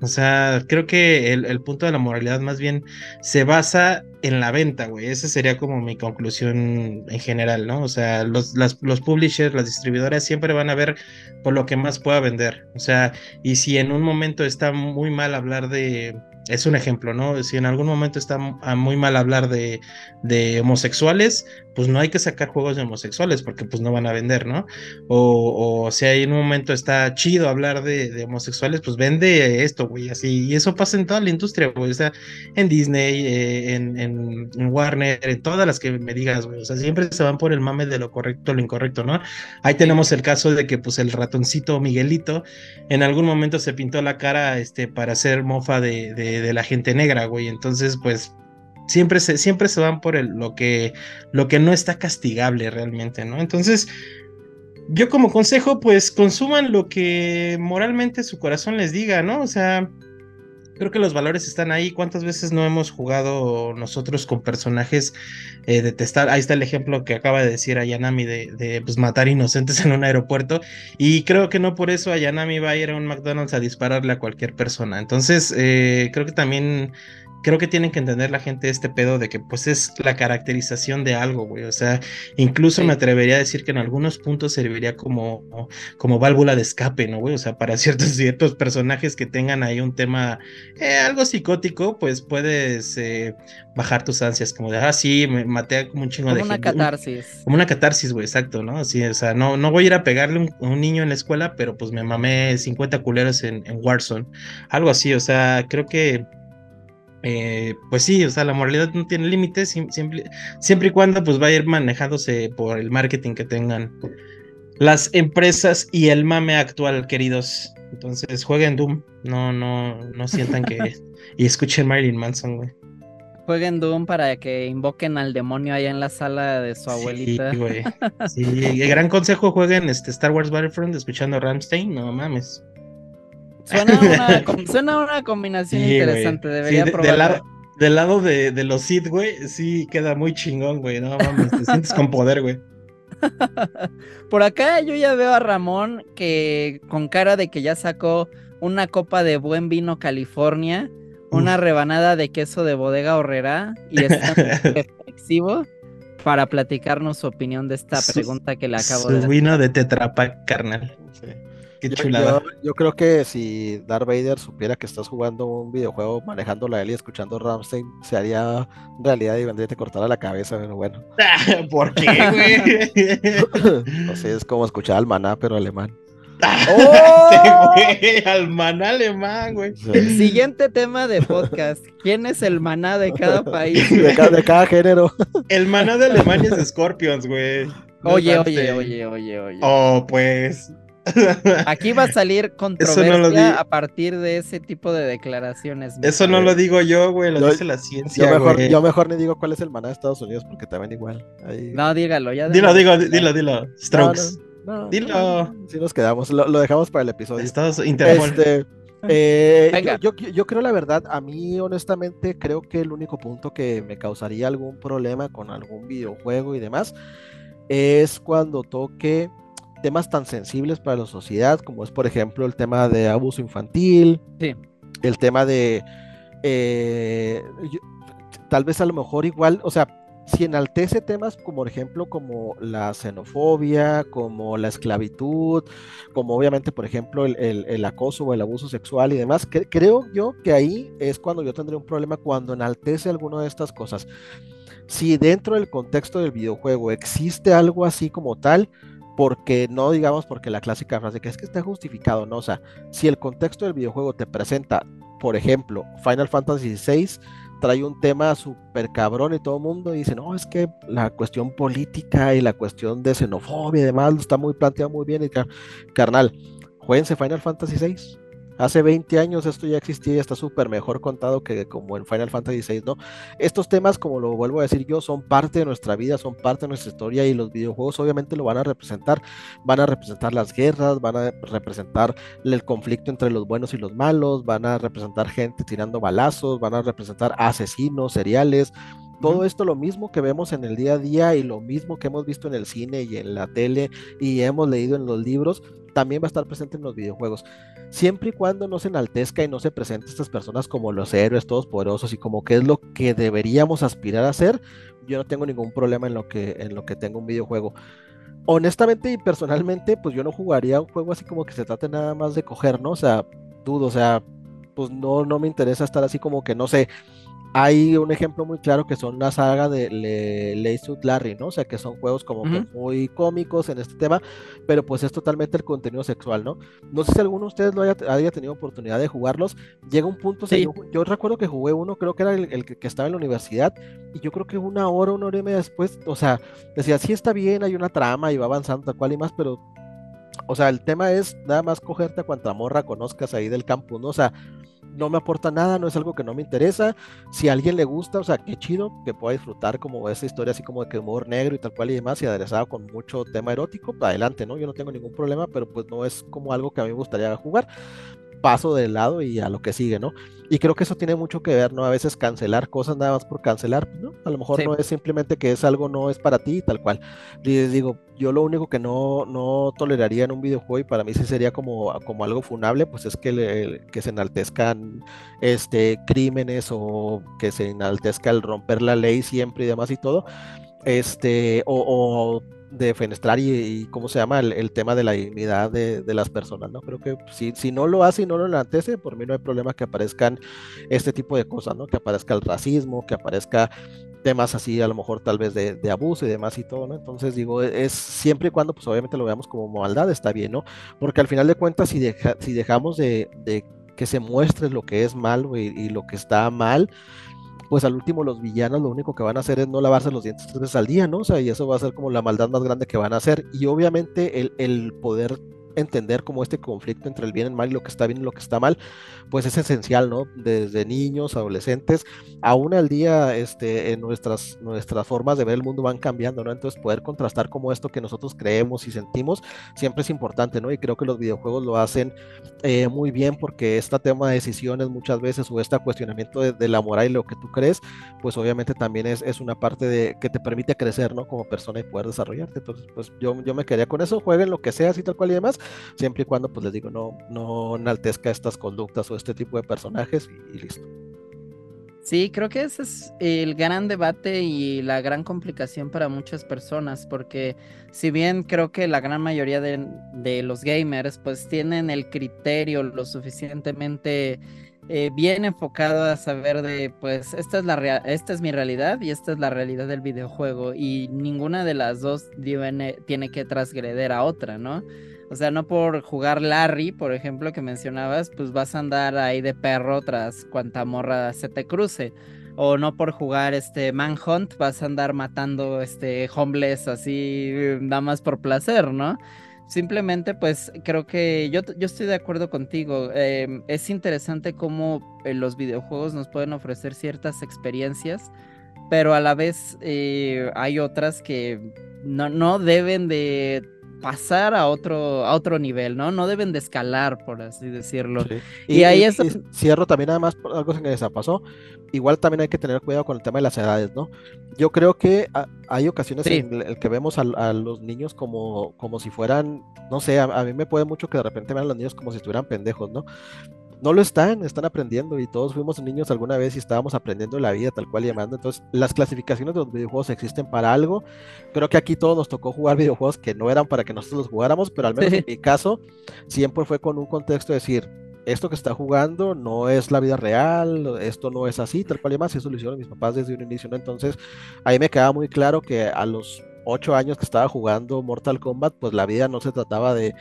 o sea, creo que el, punto de la moralidad más bien se basa en la venta, güey. Esa sería como mi conclusión en general, ¿no? O sea, los, los publishers, las distribuidoras siempre van a ver por lo que más pueda vender. O sea, y si en un momento está muy mal hablar de es un ejemplo, ¿no? Si en algún momento está muy mal hablar de, de, homosexuales, pues no hay que sacar juegos de homosexuales porque pues no van a vender, ¿no? O, o si en un momento está chido hablar de, homosexuales, pues vende esto, güey, así. Y eso pasa en toda la industria, güey, o sea, en Disney, eh, en, en, Warner, en todas las que me digas, güey, o sea, siempre se van por el mame de lo correcto, lo incorrecto, ¿no? Ahí tenemos el caso de que pues el ratoncito Miguelito en algún momento se pintó la cara, este, para hacer mofa de de, la gente negra, güey. Entonces, pues siempre se, siempre se van por el, lo, que, lo que no está castigable realmente, ¿no? Entonces, yo como consejo, pues consuman lo que moralmente su corazón les diga, ¿no? O sea, creo que los valores están ahí. ¿Cuántas veces no hemos jugado nosotros con personajes eh, detestar? Ahí está el ejemplo que acaba de decir Ayanami de, de pues, matar inocentes en un aeropuerto. Y creo que no por eso Ayanami va a ir a un McDonald's a dispararle a cualquier persona. Entonces, eh, creo que también creo que tienen que entender la gente este pedo de que pues es la caracterización de algo, güey. O sea, incluso me atrevería a decir que en algunos puntos serviría como, como válvula de escape, ¿no, güey? O sea, para ciertos, ciertos personajes que tengan ahí un tema eh, algo psicótico, pues puedes eh, bajar tus ansias, como de, ah, sí, me maté como un chingo de gente. Como una catarsis. como una catarsis, güey, exacto, ¿no? Sí, o sea, no, no voy a ir a pegarle a un, niño en la escuela, pero pues me mamé 50 culeros en, en Warzone. Algo así, o sea, creo que eh, pues sí, o sea, la moralidad no tiene límites, siempre, siempre y cuando pues va a ir manejándose por el marketing que tengan las empresas y el mame actual, queridos. Entonces, jueguen Doom, no, no, no sientan que... y escuchen Marilyn Manson, güey. jueguen Doom para que invoquen al demonio allá en la sala de su abuelita. Sí, güey. Sí, el gran consejo jueguen este Star Wars Battlefront escuchando a Ramstein, no mames. Suena una, suena una combinación interesante, debería probarlo. del lado de, de los Sith, güey, sí queda muy chingón, güey, no mames, te sientes con poder, güey. Por acá yo ya veo a Ramón que con cara de que ya sacó una copa de buen vino California, una rebanada de queso de bodega horrera y está reflexivo para platicarnos su opinión de esta pregunta que le acabo de hacer. vino de Tetrapac, carnal. Qué chulada. Yo, creo que si Darth Vader supiera que estás jugando un videojuego manejando la él y escuchando Ramstein, se haría realidad y vendría y te cortara la cabeza, pero bueno. ¿Por qué, güey? no sé, es como escuchar al maná, pero alemán. ¡Oh! al maná alemán, güey. Siguiente tema de podcast. ¿Quién es el maná de cada país? De, cada, género. El maná de Alemania es Scorpions, güey. oye, oye, oye, oye, oye. Oh, pues. Aquí va a salir controversia a partir de ese tipo de declaraciones. Eso no lo digo yo, güey, lo dice la ciencia. Yo mejor, yo mejor ni digo cuál es el maná de Estados Unidos porque también igual. No, dígalo, ya. Dilo, digo, dilo, dilo. Strokes. dilo. Sí nos quedamos, lo, dejamos para el episodio. Estados este, eh, yo, yo, creo la verdad, a mí honestamente creo que el único punto que me causaría algún problema con algún videojuego y demás es cuando toque temas tan sensibles para la sociedad, como es por ejemplo el tema de abuso infantil, el tema de, eh, tal vez a lo mejor igual, o sea, si enaltece temas como por ejemplo como la xenofobia, como la esclavitud, como obviamente por ejemplo el, acoso o el abuso sexual y demás, creo yo que ahí es cuando yo tendré un problema cuando enaltece alguna de estas cosas. Si dentro del contexto del videojuego existe algo así como tal, porque no digamos porque la clásica frase que es que está justificado, no, o sea, si el contexto del videojuego te presenta, por ejemplo, Final Fantasy VI trae un tema súper cabrón y todo el mundo dice, no, es que la cuestión política y la cuestión de xenofobia y demás está muy planteado muy bien y carnal, jueguense Final Fantasy VI, Hace 20 años esto ya existía y está súper mejor contado que como en Final Fantasy VI, ¿no? Estos temas, como lo vuelvo a decir yo, son parte de nuestra vida, son parte de nuestra historia y los videojuegos obviamente lo van a representar. Van a representar las guerras, van a representar el conflicto entre los buenos y los malos, van a representar gente tirando balazos, van a representar asesinos, seriales, todo esto lo mismo que vemos en el día a día y lo mismo que hemos visto en el cine y en la tele y hemos leído en los libros, también va a estar presente en los videojuegos. Siempre y cuando no se enaltezca y no se presente estas personas como los héroes todos poderosos y como que es lo que deberíamos aspirar a ser, yo no tengo ningún problema en lo que, en lo que tenga un videojuego. Honestamente y personalmente, pues yo no jugaría un juego así como que se trate nada más de coger, ¿no? O sea, dudo, o sea, pues no, no me interesa estar así como que, no sé, hay un ejemplo muy claro que son la saga de Le, Larry, ¿no? O sea, que son juegos como muy cómicos en este tema, pero pues es totalmente el contenido sexual, ¿no? No sé si alguno de ustedes lo haya, tenido oportunidad de jugarlos. Llega un punto, yo, recuerdo que jugué uno, creo que era el, que, estaba en la universidad, y yo creo que una hora, una hora y media después, o sea, decía, sí está bien, hay una trama y va avanzando tal cual y más, pero, o sea, el tema es nada más cogerte a cuanta morra conozcas ahí del campo, ¿no? O sea, no me aporta nada, no es algo que no me interesa. Si a alguien le gusta, o sea, qué chido que pueda disfrutar como esa historia así como de que humor negro y tal cual y demás y aderezado con mucho tema erótico, adelante, ¿no? Yo no tengo ningún problema, pero pues no es como algo que a mí me gustaría jugar paso de lado y a lo que sigue, ¿no? Y creo que eso tiene mucho que ver, ¿no? A veces cancelar cosas nada más por cancelar, ¿no? A lo mejor no es simplemente que es algo no es para ti, tal cual. Les digo, yo lo único que no, no toleraría en un videojuego y para mí sí sería como, como algo funable, pues es que, que se enaltezcan este, crímenes o que se enaltezca el romper la ley siempre y demás y todo. Este, o de fenestrar y, cómo se llama el, tema de la dignidad de, las personas, ¿no? Creo que si, si no lo hace y no lo enaltece, por mí no hay problema que aparezcan este tipo de cosas, ¿no? Que aparezca el racismo, que aparezca temas así, a lo mejor tal vez de, abuso y demás y todo, ¿no? Entonces digo, es siempre y cuando, pues obviamente lo veamos como maldad, está bien, ¿no? Porque al final de cuentas, si, deja, si dejamos de, que se muestre lo que es malo y lo que está mal, pues al último los villanos lo único que van a hacer es no lavarse los dientes tres veces al día, ¿no? O sea, y eso va a ser como la maldad más grande que van a hacer. Y obviamente el, el poder entender como este conflicto entre el bien y el mal y lo que está bien y lo que está mal, pues es esencial, ¿no? Desde niños, adolescentes, aún al día, este, nuestras, nuestras formas de ver el mundo van cambiando, ¿no? Entonces poder contrastar como esto que nosotros creemos y sentimos siempre es importante, ¿no? Y creo que los videojuegos lo hacen eh, muy bien porque este tema de decisiones muchas veces o este cuestionamiento de, la moral y lo que tú crees, pues obviamente también es, es una parte de que te permite crecer, ¿no? Como persona y poder desarrollarte. Entonces, pues yo, yo me quedaría con eso, jueguen lo que sea, así tal cual y demás, siempre y cuando, pues les digo, no, no enaltezca estas conductas o este tipo de personajes y, listo. Sí, creo que ese es el gran debate y la gran complicación para muchas personas, porque si bien creo que la gran mayoría de, de los gamers pues tienen el criterio lo suficientemente eh, bien enfocado a saber de, pues, esta es, la esta es mi realidad y esta es la realidad del videojuego y ninguna de las dos tiene, tiene que transgreder a otra, ¿no? O sea, no por jugar Larry, por ejemplo, que mencionabas, pues vas a andar ahí de perro tras cuanta morra se te cruce. O no por jugar este Manhunt, vas a andar matando este homeless así, nada más por placer, ¿no? Simplemente, pues creo que yo, yo estoy de acuerdo contigo. Em, es interesante cómo eh, los videojuegos nos pueden ofrecer ciertas experiencias, pero a la vez eh, hay otras que no, no deben de pasar a otro, a otro nivel, ¿no? No deben de escalar, por así decirlo. Y, ahí es... cierro también además por algo que se pasó. Igual también hay que tener cuidado con el tema de las edades, ¿no? Yo creo que hay ocasiones en el que vemos a, los niños como, como si fueran, no sé, a, a, mí me puede mucho que de repente vean a los niños como si estuvieran pendejos, ¿no? No lo están, están aprendiendo y todos fuimos niños alguna vez y estábamos aprendiendo la vida tal cual llamando. Entonces, las clasificaciones de los videojuegos existen para algo. Creo que aquí todos nos tocó jugar videojuegos que no eran para que nosotros los jugáramos, pero al menos en mi caso siempre fue con un contexto de decir, esto que está jugando no es la vida real, esto no es así, tal cual y más, eso lo hicieron mis papás desde un inicio, ¿no? Entonces, ahí me quedaba muy claro que a los ocho años que estaba jugando Mortal Kombat, pues la vida no se trataba de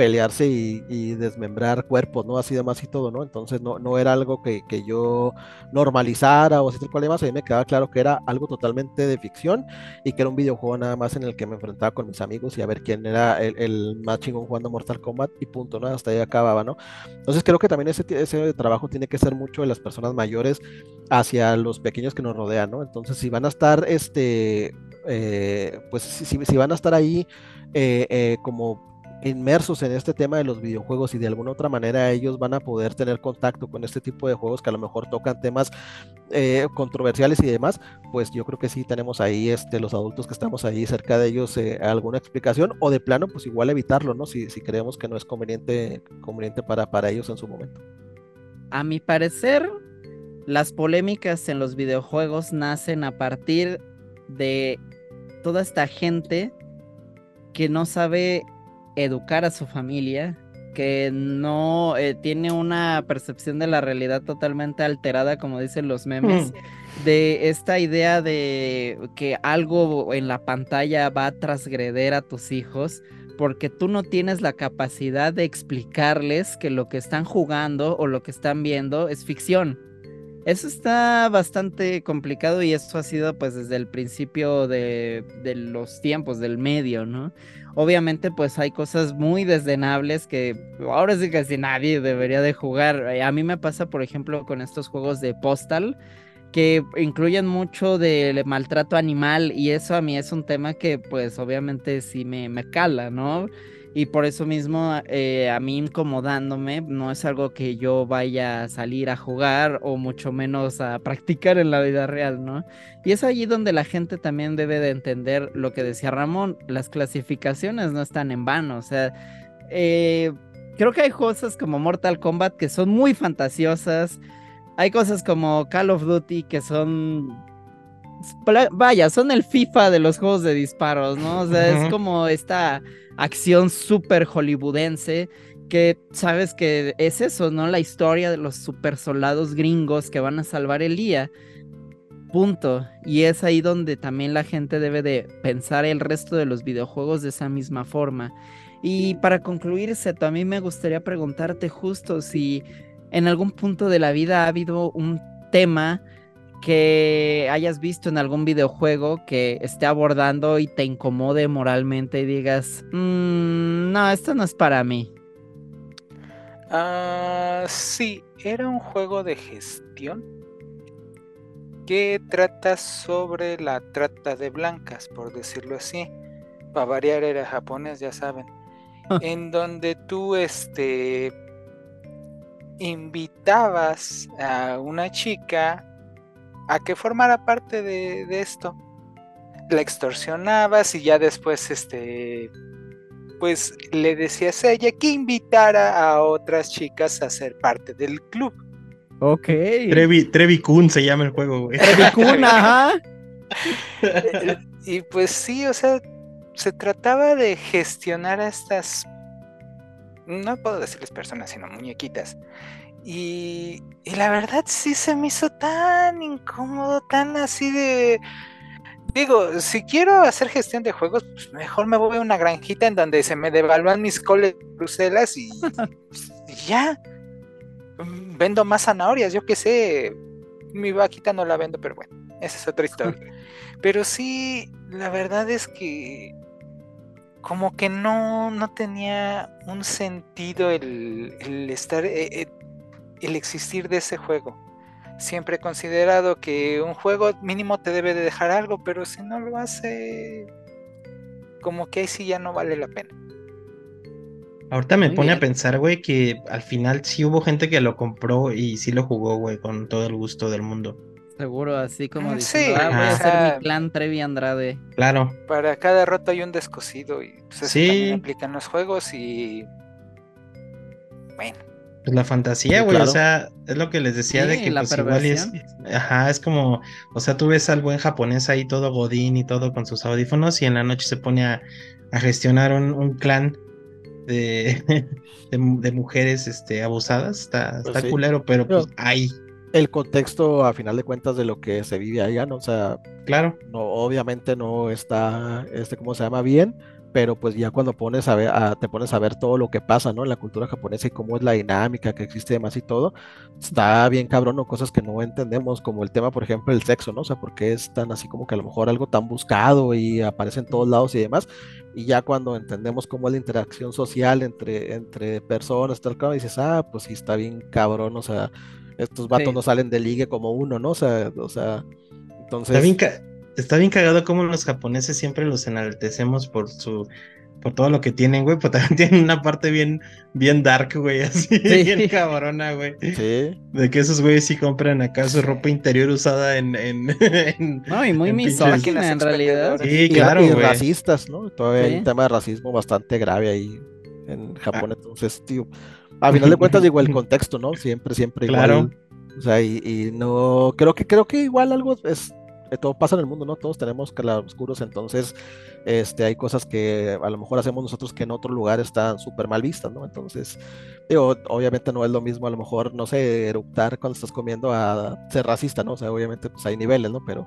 pelearse y, desmembrar cuerpos, ¿no? Así demás y todo, ¿no? Entonces no, no era algo que, yo normalizara o así tal cual demás, a mí me quedaba claro que era algo totalmente de ficción y que era un videojuego nada más en el que me enfrentaba con mis amigos y a ver quién era el, más chingón jugando Mortal Kombat y punto, ¿no? Hasta ahí acababa, ¿no? Entonces creo que también ese, ese trabajo tiene que ser mucho de las personas mayores hacia los pequeños que nos rodean, ¿no? Entonces si van a estar, este, eh, pues si, si, van a estar ahí eh, eh, como inmersos en este tema de los videojuegos y de alguna otra manera ellos van a poder tener contacto con este tipo de juegos que a lo mejor tocan temas eh, controversiales y demás, pues yo creo que sí tenemos ahí este, los adultos que estamos ahí cerca de ellos eh, alguna explicación o de plano pues igual evitarlo, ¿no? Si, si creemos que no es conveniente, conveniente para, para ellos en su momento. A mi parecer, las polémicas en los videojuegos nacen a partir de toda esta gente que no sabe educar a su familia, que no eh, tiene una percepción de la realidad totalmente alterada, como dicen los memes, mm. de esta idea de que algo en la pantalla va a transgreder a tus hijos porque tú no tienes la capacidad de explicarles que lo que están jugando o lo que están viendo es ficción. Eso está bastante complicado y eso ha sido pues desde el principio de, de los tiempos, del medio, ¿no? Obviamente, pues hay cosas muy desdenables que ahora sí casi nadie debería de jugar. Eh, a mí me pasa, por ejemplo, con estos juegos de Postal que incluyen mucho de maltrato animal y eso a mí es un tema que pues obviamente sí me, me cala, ¿no? Y por eso mismo eh, a mí incomodándome no es algo que yo vaya a salir a jugar o mucho menos a practicar en la vida real, ¿no? Y es allí donde la gente también debe de entender lo que decía Ramón, las clasificaciones no están en vano, o sea, eh, creo que hay cosas como Mortal Kombat que son muy fantasiosas, hay cosas como Call of Duty que son vaya, son el FIFA de los juegos de disparos, ¿no? O sea, es como esta acción súper hollywoodense que sabes que es eso, ¿no? La historia de los super soldados gringos que van a salvar el día. Punto. Y es ahí donde también la gente debe de pensar el resto de los videojuegos de esa misma forma. Y para concluir, Seto, a mí me gustaría preguntarte justo si en algún punto de la vida ha habido un tema que hayas visto en algún videojuego que esté abordando y te incomode moralmente y digas, mm, no, esto no es para mí. Ah, sí, era un juego de gestión que trata sobre la trata de blancas, por decirlo así. Para variar era japonés, ya saben. en donde tú este invitabas a una chica a que formara parte de, de esto. La extorsionabas y ya después este pues le decías a ella que invitara a otras chicas a ser parte del club. Ok. Trevi, Trevi Kun se llama el juego, güey. Trevi Kun, ajá. y pues sí, o sea, se trataba de gestionar a estas, no puedo decirles personas, sino muñequitas. Y, y la verdad sí se me hizo tan incómodo, tan así de Digo, si quiero hacer gestión de juegos, pues mejor me voy a una granjita en donde se me devalúan mis coles Bruselas y, ya. Vendo más zanahorias, yo qué sé. Mi vaquita no la vendo, pero bueno, esa es otra historia. pero sí, la verdad es que como que no, no tenía un sentido el, estar, eh, eh, el existir de ese juego. Siempre he considerado que un juego mínimo te debe de dejar algo, pero si no lo hace, como que ahí sí ya no vale la pena. Ahorita me pone a pensar, güey, que al final sí hubo gente que lo compró y sí lo jugó, güey, con todo el gusto del mundo. Seguro, así como mm, diciendo, sí, ah, voy a hacer mi clan Trevi Andrade. Claro. Para cada roto hay un descosido y pues, eso sí. también aplican los juegos y bueno, pues la fantasía, güey, o sea, es lo que les decía de que pues igual es, ajá, es como, o sea, tú ves al buen japonés ahí todo godín y todo con sus audífonos y en la noche se pone a, gestionar un, clan de, de, mujeres este, abusadas, está, pues está culero, pero pues hay. El contexto, a final de cuentas, de lo que se vive allá, ¿no? O sea, claro. No, obviamente no está, este, ¿cómo se llama? Bien, pero pues ya cuando pones a ver, te pones a ver todo lo que pasa, ¿no? En la cultura japonesa y cómo es la dinámica que existe demás y todo, está bien cabrón, o cosas que no entendemos, como el tema, por ejemplo, el sexo, ¿no? O sea, porque es tan así como que a lo mejor algo tan buscado y aparece en todos lados y demás, y ya cuando entendemos cómo es la interacción social entre, entre personas, tal como dices, ah, pues sí, está bien cabrón, o sea, estos vatos no salen de ligue como uno, ¿no? O sea, o sea, entonces... Está bien, está bien cagado como los japoneses siempre los enaltecemos por su por todo lo que tienen, güey, pero también tienen una parte bien, bien dark, güey, así, bien cabrona, güey. Sí. De que esos güeyes sí compran acá su ropa interior usada en... en no, y muy misógina en realidad. Sí, claro, y, racistas, ¿no? Todavía hay un tema de racismo bastante grave ahí en Japón, entonces, tío, a final de cuentas, digo, el contexto, ¿no? Siempre, siempre claro. igual. O sea, y, y, no, creo que, creo que igual algo es todo pasa en el mundo, ¿no? Todos tenemos claroscuros, entonces este, hay cosas que a lo mejor hacemos nosotros que en otro lugar están súper mal vistas, ¿no? Entonces, digo, obviamente no es lo mismo a lo mejor, no sé, eructar cuando estás comiendo a ser racista, ¿no? O sea, obviamente pues hay niveles, ¿no? Pero...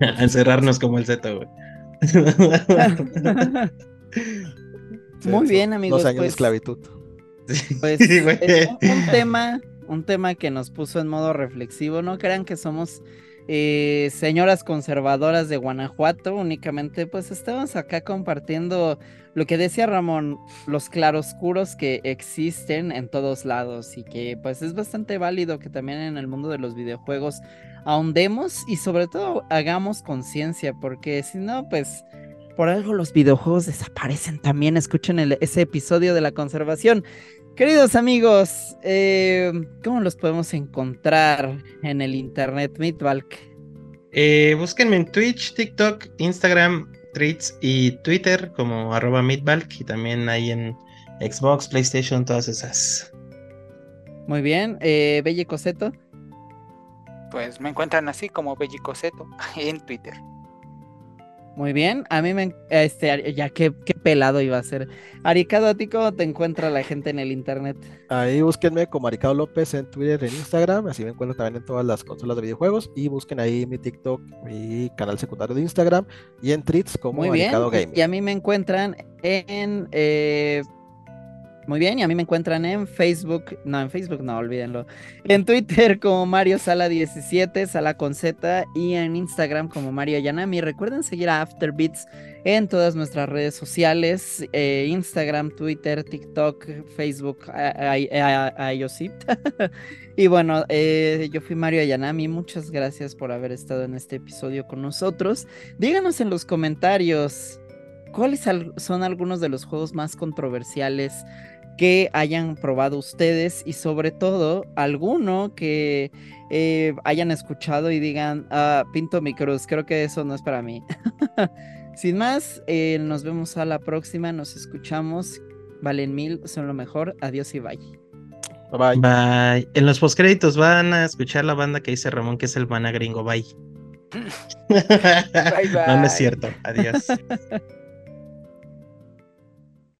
Encerrarnos como el Z, güey. Muy bien, amigos. Dos años de pues, esclavitud. Pues es un tema, un tema que nos puso en modo reflexivo. No crean que somos eh, señoras conservadoras de Guanajuato, únicamente pues estamos acá compartiendo lo que decía Ramón, los claroscuros que existen en todos lados y que pues es bastante válido que también en el mundo de los videojuegos ahondemos y sobre todo hagamos conciencia, porque si no pues por algo los videojuegos desaparecen también, escuchen ese episodio de la conservación. Queridos amigos, eh, ¿cómo los podemos encontrar en el internet, Meatbalk? Eh, búsquenme en Twitch, TikTok, Instagram, Tweets y Twitter como arroba Meatbalk y también ahí en Xbox, PlayStation, todas esas. Muy bien, eh, Belle Coseto. Pues me encuentran así como Belle Coseto en Twitter. Muy bien, a mí me, este, ya qué, qué pelado iba a ser. Aricado, ¿a ti cómo te encuentra la gente en el internet? Ahí búsquenme como Aricado López en Twitter, en Instagram, así me encuentro también en todas las consolas de videojuegos y busquen ahí mi TikTok, mi canal secundario de Instagram y en Treats como Muy bien. Y a mí me encuentran en eh, Muy bien, y a mí me encuentran en Facebook, no, en Facebook no, olvídenlo. En Twitter como Mario Sala 17, Sala con Z, y en Instagram como Mario Yanami. Recuerden seguir a Afterbeats en todas nuestras redes sociales, eh, Instagram, Twitter, TikTok, Facebook, iOS. y bueno, eh, yo fui Mario Yanami, muchas gracias por haber estado en este episodio con nosotros. Díganos en los comentarios. ¿Cuáles son algunos de los juegos más controversiales que hayan probado ustedes y sobre todo alguno que eh, hayan escuchado y digan, ah, pinto mi cruz, creo que eso no es para mí. Sin más, eh, nos vemos a la próxima, nos escuchamos. Valen mil, son lo mejor. Adiós y bye. Bye bye. En los postcréditos van a escuchar la banda que dice Ramón, que es el mana gringo. Bye. bye, bye. no, no es cierto. Adiós.